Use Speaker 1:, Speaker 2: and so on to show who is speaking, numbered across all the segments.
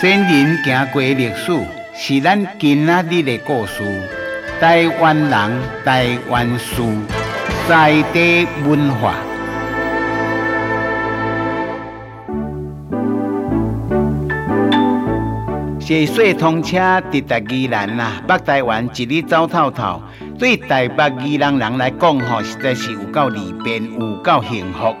Speaker 1: 先人行过历史，是咱今仔日的故事。台湾人，台湾事，在地文化。细水通车直达宜兰呐，北台湾一日走透透。对台北宜兰人来讲，吼，实在是有够利便，有够幸福。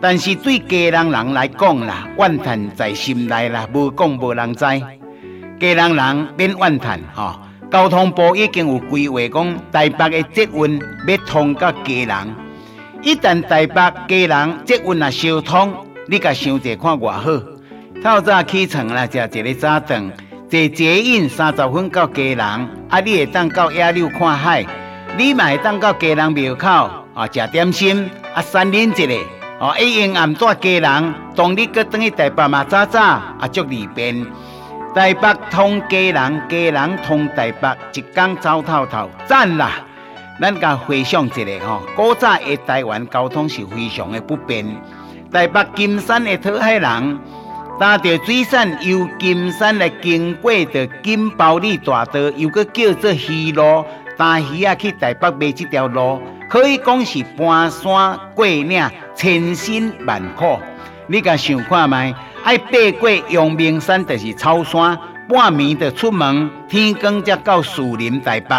Speaker 1: 但是对家人人来讲啦，怨叹在心内啦，无讲无人知。家人人免怨叹，吼，交通部已经有规划讲，台北的捷运要通到家人。一旦台北家人捷运啊相通，你甲想者看偌好。透早起床啦，食一个早顿，坐捷运三十分到家人，啊，你会当到野柳看海，你嘛会当到家人庙口啊，食点心，啊，三饮一个，哦，一用暗带家人，当你阁转去台北嘛，早早啊，足利便。台北通家人，家人通台北，一工走透透，赞啦！咱甲回想一下吼，古早的台湾交通是非常的不便。台北金山的讨海人。搭着水伞由金山来经过的金包里大道，又阁叫做鱼路，搭鱼啊去台北买这条路，可以讲是搬山过岭，千辛万苦。你甲想看觅？爱爬过阳明山，就是草山，半暝就出门，天光才到树林台北。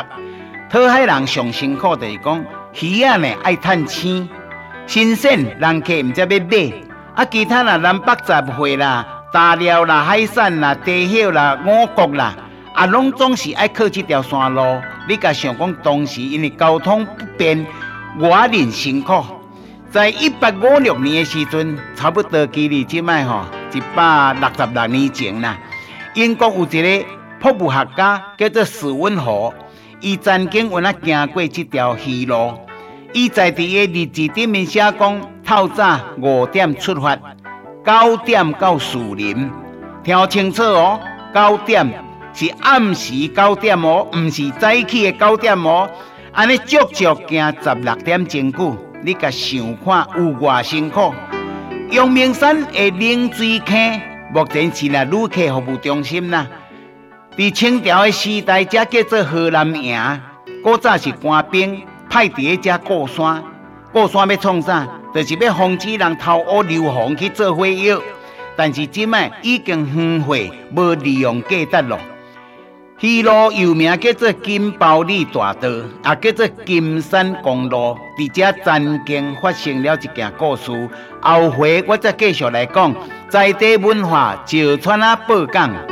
Speaker 1: 讨海人上辛苦就是讲鱼仔呢爱趁鲜，新鲜人客毋才要买。啊，其他啦，南北杂货啦、大料啦、海产啦、地叶啦、五谷啦，啊，拢总是爱靠这条山路。你甲想讲，当时因为交通不便，外人辛苦。在一八五六年的时阵，差不多距离即卖吼一百六十六年前啦。英国有一个博物学家叫做史温和，伊曾经有那行过这条溪路。伊在伫个日志顶面写讲，透早五点出发，九点到树林。听清楚哦，九点是暗时九点哦，毋是早起的九点哦。安尼足足行十六点真久，你甲想看有偌辛苦？阳明山的冷水坑目前是啦旅客服务中心啦。伫清朝的时代，才叫做河南营，古早是官兵。派伫个遮过山，过山要创啥？就是要防止人偷屋漏房去做火药。但是即卖已经荒废，无利用价值咯。迄路又名叫做金包里大道，也叫做金山公路。伫遮曾经发生了一件故事。后回我再继续来讲，在地文化，石川啊，报讲。